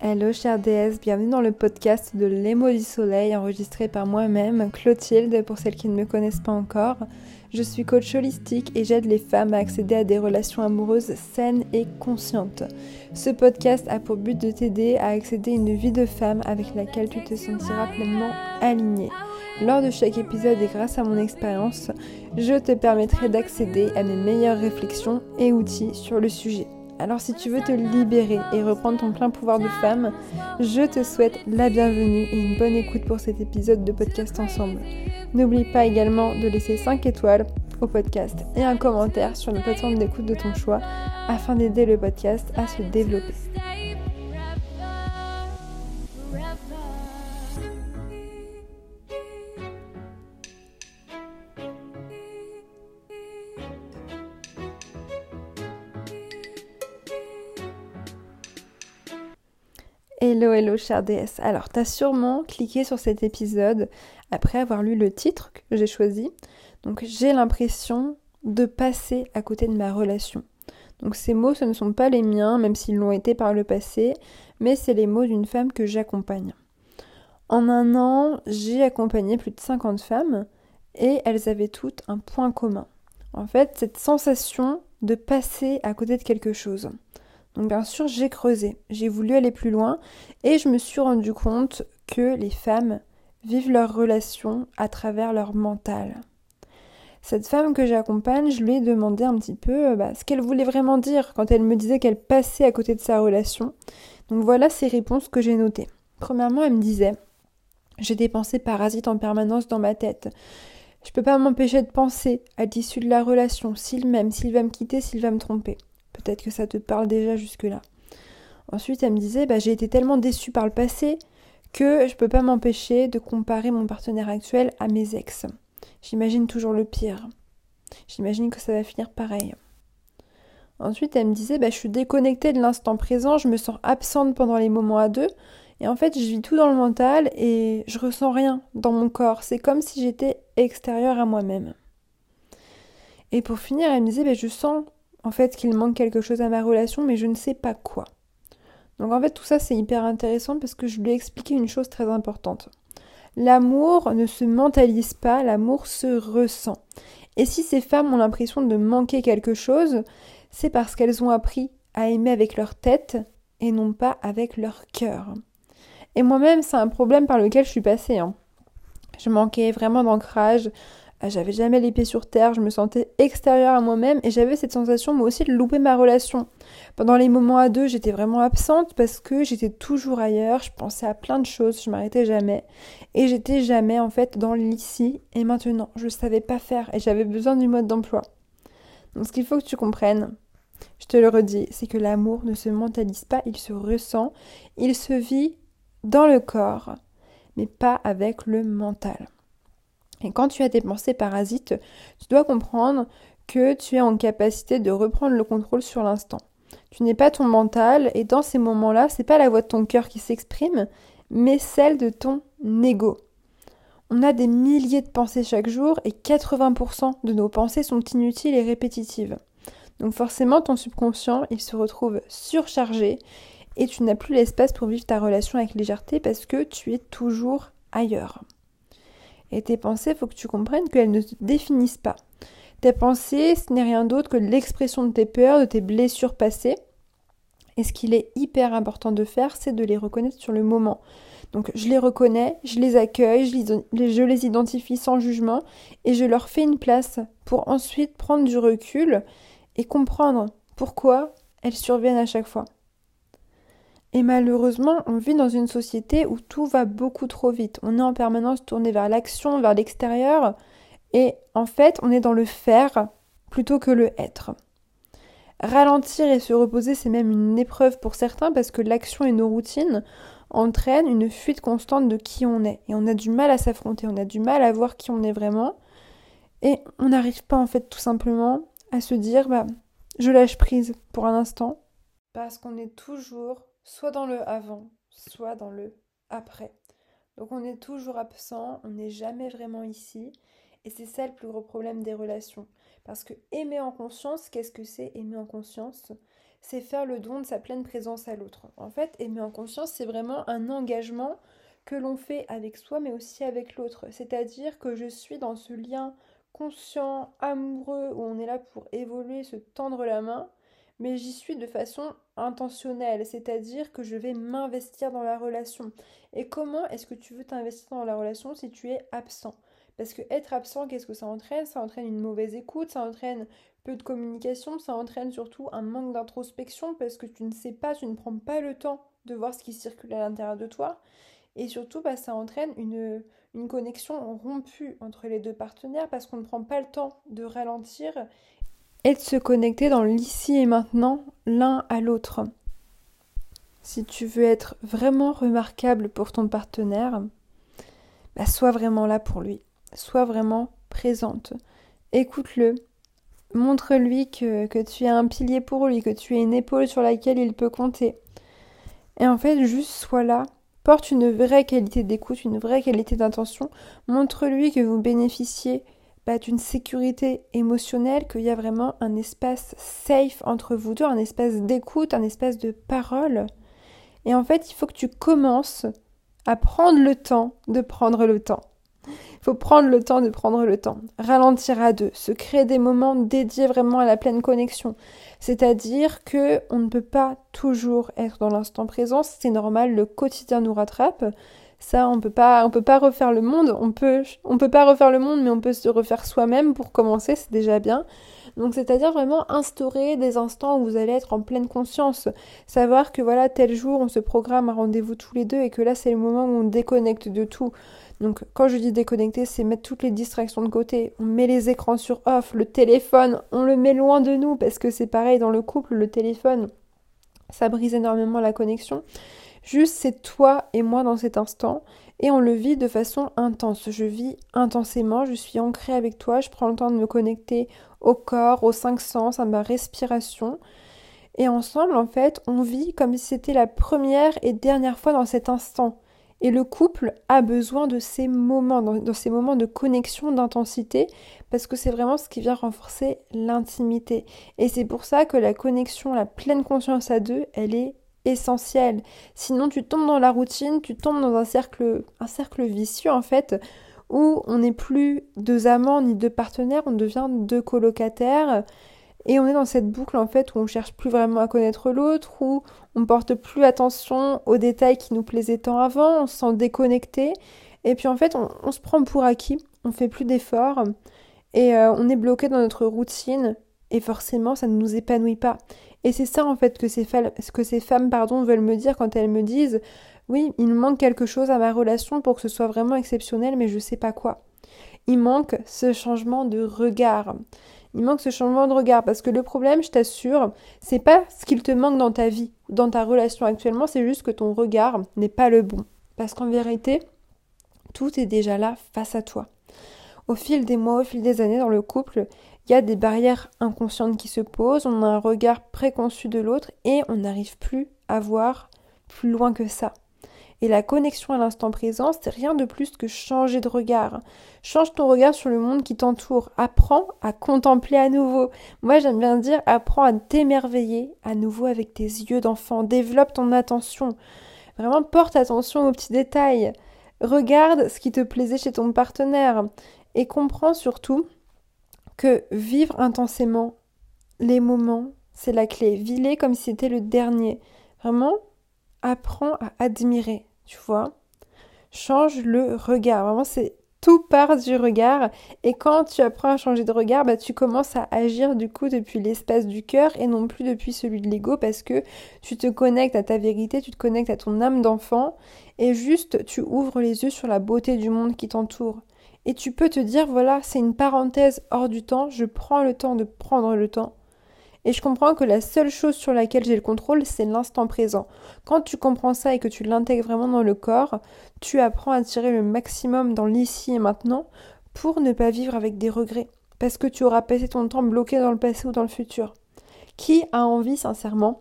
Hello chère déesse, bienvenue dans le podcast de L'émo du soleil enregistré par moi-même, Clotilde, pour celles qui ne me connaissent pas encore. Je suis coach holistique et j'aide les femmes à accéder à des relations amoureuses saines et conscientes. Ce podcast a pour but de t'aider à accéder à une vie de femme avec laquelle tu te sentiras pleinement alignée. Lors de chaque épisode et grâce à mon expérience, je te permettrai d'accéder à mes meilleures réflexions et outils sur le sujet. Alors si tu veux te libérer et reprendre ton plein pouvoir de femme, je te souhaite la bienvenue et une bonne écoute pour cet épisode de podcast ensemble. N'oublie pas également de laisser 5 étoiles au podcast et un commentaire sur la plateforme d'écoute de ton choix afin d'aider le podcast à se développer. Hello, hello, chère déesse. Alors, t'as sûrement cliqué sur cet épisode après avoir lu le titre que j'ai choisi. Donc, j'ai l'impression de passer à côté de ma relation. Donc, ces mots, ce ne sont pas les miens, même s'ils l'ont été par le passé, mais c'est les mots d'une femme que j'accompagne. En un an, j'ai accompagné plus de 50 femmes et elles avaient toutes un point commun. En fait, cette sensation de passer à côté de quelque chose. Donc bien sûr, j'ai creusé, j'ai voulu aller plus loin et je me suis rendu compte que les femmes vivent leurs relations à travers leur mental. Cette femme que j'accompagne, je lui ai demandé un petit peu euh, bah, ce qu'elle voulait vraiment dire quand elle me disait qu'elle passait à côté de sa relation. Donc voilà ces réponses que j'ai notées. Premièrement, elle me disait J'ai des pensées parasites en permanence dans ma tête. Je peux pas m'empêcher de penser à l'issue de la relation, s'il m'aime, s'il va me quitter, s'il va me tromper. Peut-être que ça te parle déjà jusque-là. Ensuite, elle me disait bah, J'ai été tellement déçue par le passé que je ne peux pas m'empêcher de comparer mon partenaire actuel à mes ex. J'imagine toujours le pire. J'imagine que ça va finir pareil. Ensuite, elle me disait bah, Je suis déconnectée de l'instant présent, je me sens absente pendant les moments à deux. Et en fait, je vis tout dans le mental et je ressens rien dans mon corps. C'est comme si j'étais extérieure à moi-même. Et pour finir, elle me disait bah, Je sens en fait qu'il manque quelque chose à ma relation, mais je ne sais pas quoi. Donc en fait tout ça c'est hyper intéressant parce que je lui ai expliqué une chose très importante. L'amour ne se mentalise pas, l'amour se ressent. Et si ces femmes ont l'impression de manquer quelque chose, c'est parce qu'elles ont appris à aimer avec leur tête et non pas avec leur cœur. Et moi-même, c'est un problème par lequel je suis passée. Hein. Je manquais vraiment d'ancrage, j'avais jamais les pieds sur terre, je me sentais extérieure à moi-même et j'avais cette sensation moi aussi de louper ma relation. Pendant les moments à deux, j'étais vraiment absente parce que j'étais toujours ailleurs, je pensais à plein de choses, je m'arrêtais jamais et j'étais jamais en fait dans l'ici et maintenant. Je savais pas faire et j'avais besoin du mode d'emploi. Donc ce qu'il faut que tu comprennes, je te le redis, c'est que l'amour ne se mentalise pas, il se ressent, il se vit dans le corps, mais pas avec le mental. Et quand tu as des pensées parasites, tu dois comprendre que tu es en capacité de reprendre le contrôle sur l'instant. Tu n'es pas ton mental et dans ces moments-là, c'est pas la voix de ton cœur qui s'exprime, mais celle de ton ego. On a des milliers de pensées chaque jour et 80% de nos pensées sont inutiles et répétitives. Donc forcément, ton subconscient, il se retrouve surchargé et tu n'as plus l'espace pour vivre ta relation avec légèreté parce que tu es toujours ailleurs. Et tes pensées, il faut que tu comprennes qu'elles ne te définissent pas. Tes pensées, ce n'est rien d'autre que l'expression de tes peurs, de tes blessures passées. Et ce qu'il est hyper important de faire, c'est de les reconnaître sur le moment. Donc je les reconnais, je les accueille, je les, identifie sans jugement et je leur fais une place pour ensuite prendre du recul et comprendre pourquoi elles surviennent à chaque fois. Et malheureusement, on vit dans une société où tout va beaucoup trop vite. On est en permanence tourné vers l'action, vers l'extérieur, et en fait, on est dans le faire plutôt que le être. Ralentir et se reposer, c'est même une épreuve pour certains parce que l'action et nos routines entraînent une fuite constante de qui on est. Et on a du mal à s'affronter, on a du mal à voir qui on est vraiment. Et on n'arrive pas en fait tout simplement à se dire, bah, je lâche prise pour un instant. Parce qu'on est toujours soit dans le avant, soit dans le après. Donc on est toujours absent, on n'est jamais vraiment ici. Et c'est ça le plus gros problème des relations. Parce que aimer en conscience, qu'est-ce que c'est aimer en conscience? C'est faire le don de sa pleine présence à l'autre. En fait, aimer en conscience, c'est vraiment un engagement que l'on fait avec soi, mais aussi avec l'autre. C'est-à-dire que je suis dans ce lien conscient, amoureux, où on est là pour évoluer, se tendre la main, mais j'y suis de façon intentionnelle, c'est-à-dire que je vais m'investir dans la relation. Et comment est-ce que tu veux t'investir dans la relation si tu es absent? Parce que être absent, qu'est-ce que ça entraîne? Ça entraîne une mauvaise écoute, ça entraîne peu de communication, ça entraîne surtout un manque d'introspection parce que tu ne sais pas, tu ne prends pas le temps de voir ce qui circule à l'intérieur de toi. Et surtout, bah, ça entraîne une, une connexion rompue entre les deux partenaires parce qu'on ne prend pas le temps de ralentir et de se connecter dans l'ici et maintenant l'un à l'autre. Si tu veux être vraiment remarquable pour ton partenaire, bah sois vraiment là pour lui, sois vraiment présente. Écoute-le, montre-lui que, que tu es un pilier pour lui, que tu es une épaule sur laquelle il peut compter. Et en fait, juste sois là porte une vraie qualité d'écoute, une vraie qualité d'intention, montre-lui que vous bénéficiez bah, d'une sécurité émotionnelle, qu'il y a vraiment un espace safe entre vous deux, un espace d'écoute, un espace de parole. Et en fait, il faut que tu commences à prendre le temps de prendre le temps. Il faut prendre le temps de prendre le temps, ralentir à deux, se créer des moments dédiés vraiment à la pleine connexion. C'est-à-dire que on ne peut pas toujours être dans l'instant présent, c'est normal, le quotidien nous rattrape. Ça, on peut pas, peut pas refaire le monde. On peut, peut pas refaire le monde, mais on peut se refaire soi-même pour commencer, c'est déjà bien. Donc, c'est-à-dire vraiment instaurer des instants où vous allez être en pleine conscience. Savoir que voilà, tel jour, on se programme un rendez-vous tous les deux et que là, c'est le moment où on déconnecte de tout. Donc quand je dis déconnecter, c'est mettre toutes les distractions de côté. On met les écrans sur off, le téléphone, on le met loin de nous parce que c'est pareil dans le couple, le téléphone, ça brise énormément la connexion. Juste c'est toi et moi dans cet instant et on le vit de façon intense. Je vis intensément, je suis ancrée avec toi, je prends le temps de me connecter au corps, aux cinq sens, à ma respiration. Et ensemble, en fait, on vit comme si c'était la première et dernière fois dans cet instant. Et le couple a besoin de ces moments, dans, ces moments de connexion, d'intensité, parce que c'est vraiment ce qui vient renforcer l'intimité. Et c'est pour ça que la connexion, la pleine conscience à deux, elle est essentielle. Sinon, tu tombes dans la routine, tu tombes dans un cercle, un cercle vicieux en fait, où on n'est plus deux amants ni deux partenaires, on devient deux colocataires. Et on est dans cette boucle en fait où on cherche plus vraiment à connaître l'autre, où on porte plus attention aux détails qui nous plaisaient tant avant, on se sent déconnecté. Et puis en fait, on, se prend pour acquis, on fait plus d'efforts et euh, on est bloqué dans notre routine et forcément ça ne nous épanouit pas. Et c'est ça en fait que ces, que ces femmes pardon, veulent me dire quand elles me disent oui, il manque quelque chose à ma relation pour que ce soit vraiment exceptionnel, mais je ne sais pas quoi. Il manque ce changement de regard. Il manque ce changement de regard parce que le problème, je t'assure, c'est pas ce qu'il te manque dans ta vie, dans ta relation actuellement, c'est juste que ton regard n'est pas le bon. Parce qu'en vérité, tout est déjà là face à toi. Au fil des mois, au fil des années dans le couple, il y a des barrières inconscientes qui se posent, on a un regard préconçu de l'autre et on n'arrive plus à voir plus loin que ça. Et la connexion à l'instant présent, c'est rien de plus que changer de regard. Change ton regard sur le monde qui t'entoure. Apprends à contempler à nouveau. Moi, j'aime bien dire, apprends à t'émerveiller à nouveau avec tes yeux d'enfant. Développe ton attention. Vraiment, porte attention aux petits détails. Regarde ce qui te plaisait chez ton partenaire. Et comprends surtout que vivre intensément les moments, c'est la clé. Vis-les comme si c'était le dernier. Vraiment, apprends à admirer tu vois. Change le regard. Vraiment, c'est tout part du regard. Et quand tu apprends à changer de regard, bah, tu commences à agir du coup depuis l'espace du cœur et non plus depuis celui de l'ego parce que tu te connectes à ta vérité, tu te connectes à ton âme d'enfant et juste tu ouvres les yeux sur la beauté du monde qui t'entoure. Et tu peux te dire, voilà, c'est une parenthèse hors du temps, je prends le temps de prendre le temps et je comprends que la seule chose sur laquelle j'ai le contrôle, c'est l'instant présent. Quand tu comprends ça et que tu l'intègres vraiment dans le corps, tu apprends à tirer le maximum dans l'ici et maintenant pour ne pas vivre avec des regrets. Parce que tu auras passé ton temps bloqué dans le passé ou dans le futur. Qui a envie, sincèrement,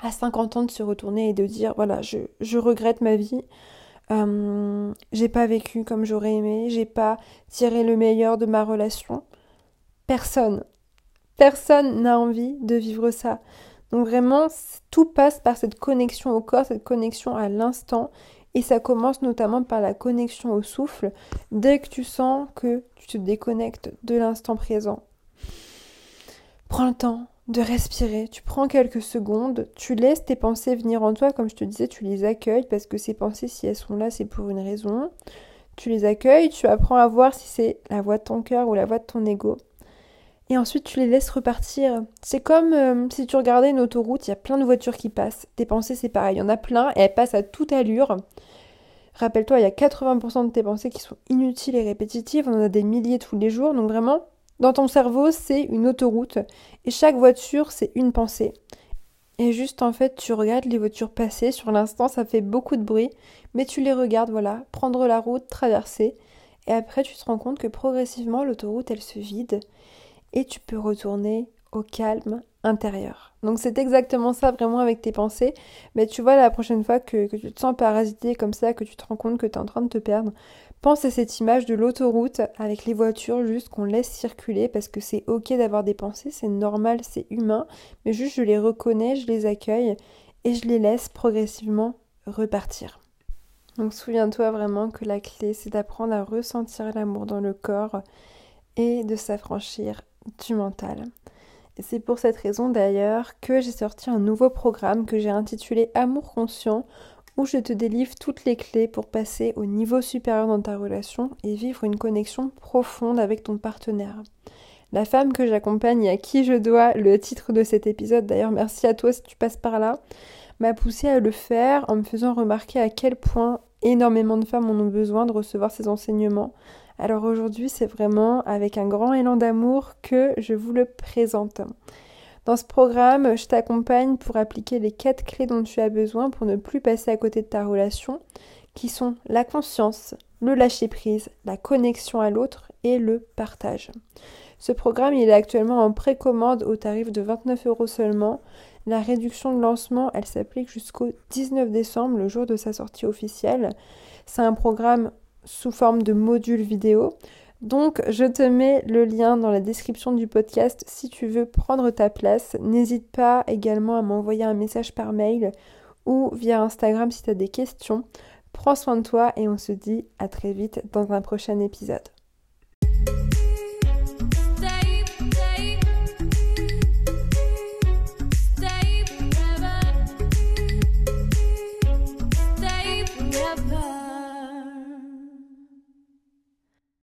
à 50 ans de se retourner et de dire voilà, je, je regrette ma vie, euh, j'ai pas vécu comme j'aurais aimé, j'ai pas tiré le meilleur de ma relation Personne. Personne n'a envie de vivre ça. Donc vraiment, tout passe par cette connexion au corps, cette connexion à l'instant. Et ça commence notamment par la connexion au souffle. Dès que tu sens que tu te déconnectes de l'instant présent, prends le temps de respirer. Tu prends quelques secondes, tu laisses tes pensées venir en toi. Comme je te disais, tu les accueilles parce que ces pensées, si elles sont là, c'est pour une raison. Tu les accueilles, tu apprends à voir si c'est la voix de ton cœur ou la voix de ton ego et ensuite tu les laisses repartir. C'est comme euh, si tu regardais une autoroute, il y a plein de voitures qui passent. Tes pensées, c'est pareil, il y en a plein et elles passent à toute allure. Rappelle-toi, il y a 80% de tes pensées qui sont inutiles et répétitives, on en a des milliers tous les jours, donc vraiment, dans ton cerveau, c'est une autoroute et chaque voiture, c'est une pensée. Et juste en fait, tu regardes les voitures passer, sur l'instant, ça fait beaucoup de bruit, mais tu les regardes, voilà, prendre la route, traverser, et après tu te rends compte que progressivement, l'autoroute, elle se vide et tu peux retourner au calme intérieur. Donc c'est exactement ça vraiment avec tes pensées. Mais tu vois, la prochaine fois que, tu te sens parasité comme ça, que tu te rends compte que tu es en train de te perdre, pense à cette image de l'autoroute avec les voitures juste qu'on laisse circuler parce que c'est ok d'avoir des pensées, c'est normal, c'est humain, mais juste je les reconnais, je les accueille et je les laisse progressivement repartir. Donc souviens-toi vraiment que la clé c'est d'apprendre à ressentir l'amour dans le corps et de s'affranchir du mental. C'est pour cette raison d'ailleurs que j'ai sorti un nouveau programme que j'ai intitulé Amour conscient où je te délivre toutes les clés pour passer au niveau supérieur dans ta relation et vivre une connexion profonde avec ton partenaire. La femme que j'accompagne et à qui je dois le titre de cet épisode, d'ailleurs merci à toi si tu passes par là, m'a poussé à le faire en me faisant remarquer à quel point énormément de femmes en ont besoin de recevoir ces enseignements, alors aujourd'hui, c'est vraiment avec un grand élan d'amour que je vous le présente. Dans ce programme, je t'accompagne pour appliquer les quatre clés dont tu as besoin pour ne plus passer à côté de ta relation, qui sont la conscience, le lâcher-prise, la connexion à l'autre et le partage. Ce programme, il est actuellement en précommande au tarif de 29 euros seulement. La réduction de lancement, elle s'applique jusqu'au 19 décembre, le jour de sa sortie officielle. C'est un programme sous forme de module vidéo. Donc je te mets le lien dans la description du podcast si tu veux prendre ta place. N'hésite pas également à m'envoyer un message par mail ou via Instagram si tu as des questions. Prends soin de toi et on se dit à très vite dans un prochain épisode.